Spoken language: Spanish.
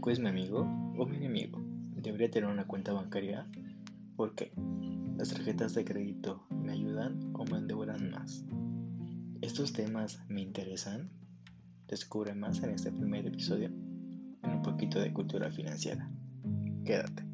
banco es mi amigo o mi enemigo? ¿Debería tener una cuenta bancaria? ¿Por qué? ¿Las tarjetas de crédito me ayudan o me endeudan más? ¿Estos temas me interesan? Descubre más en este primer episodio en un poquito de cultura financiera. Quédate.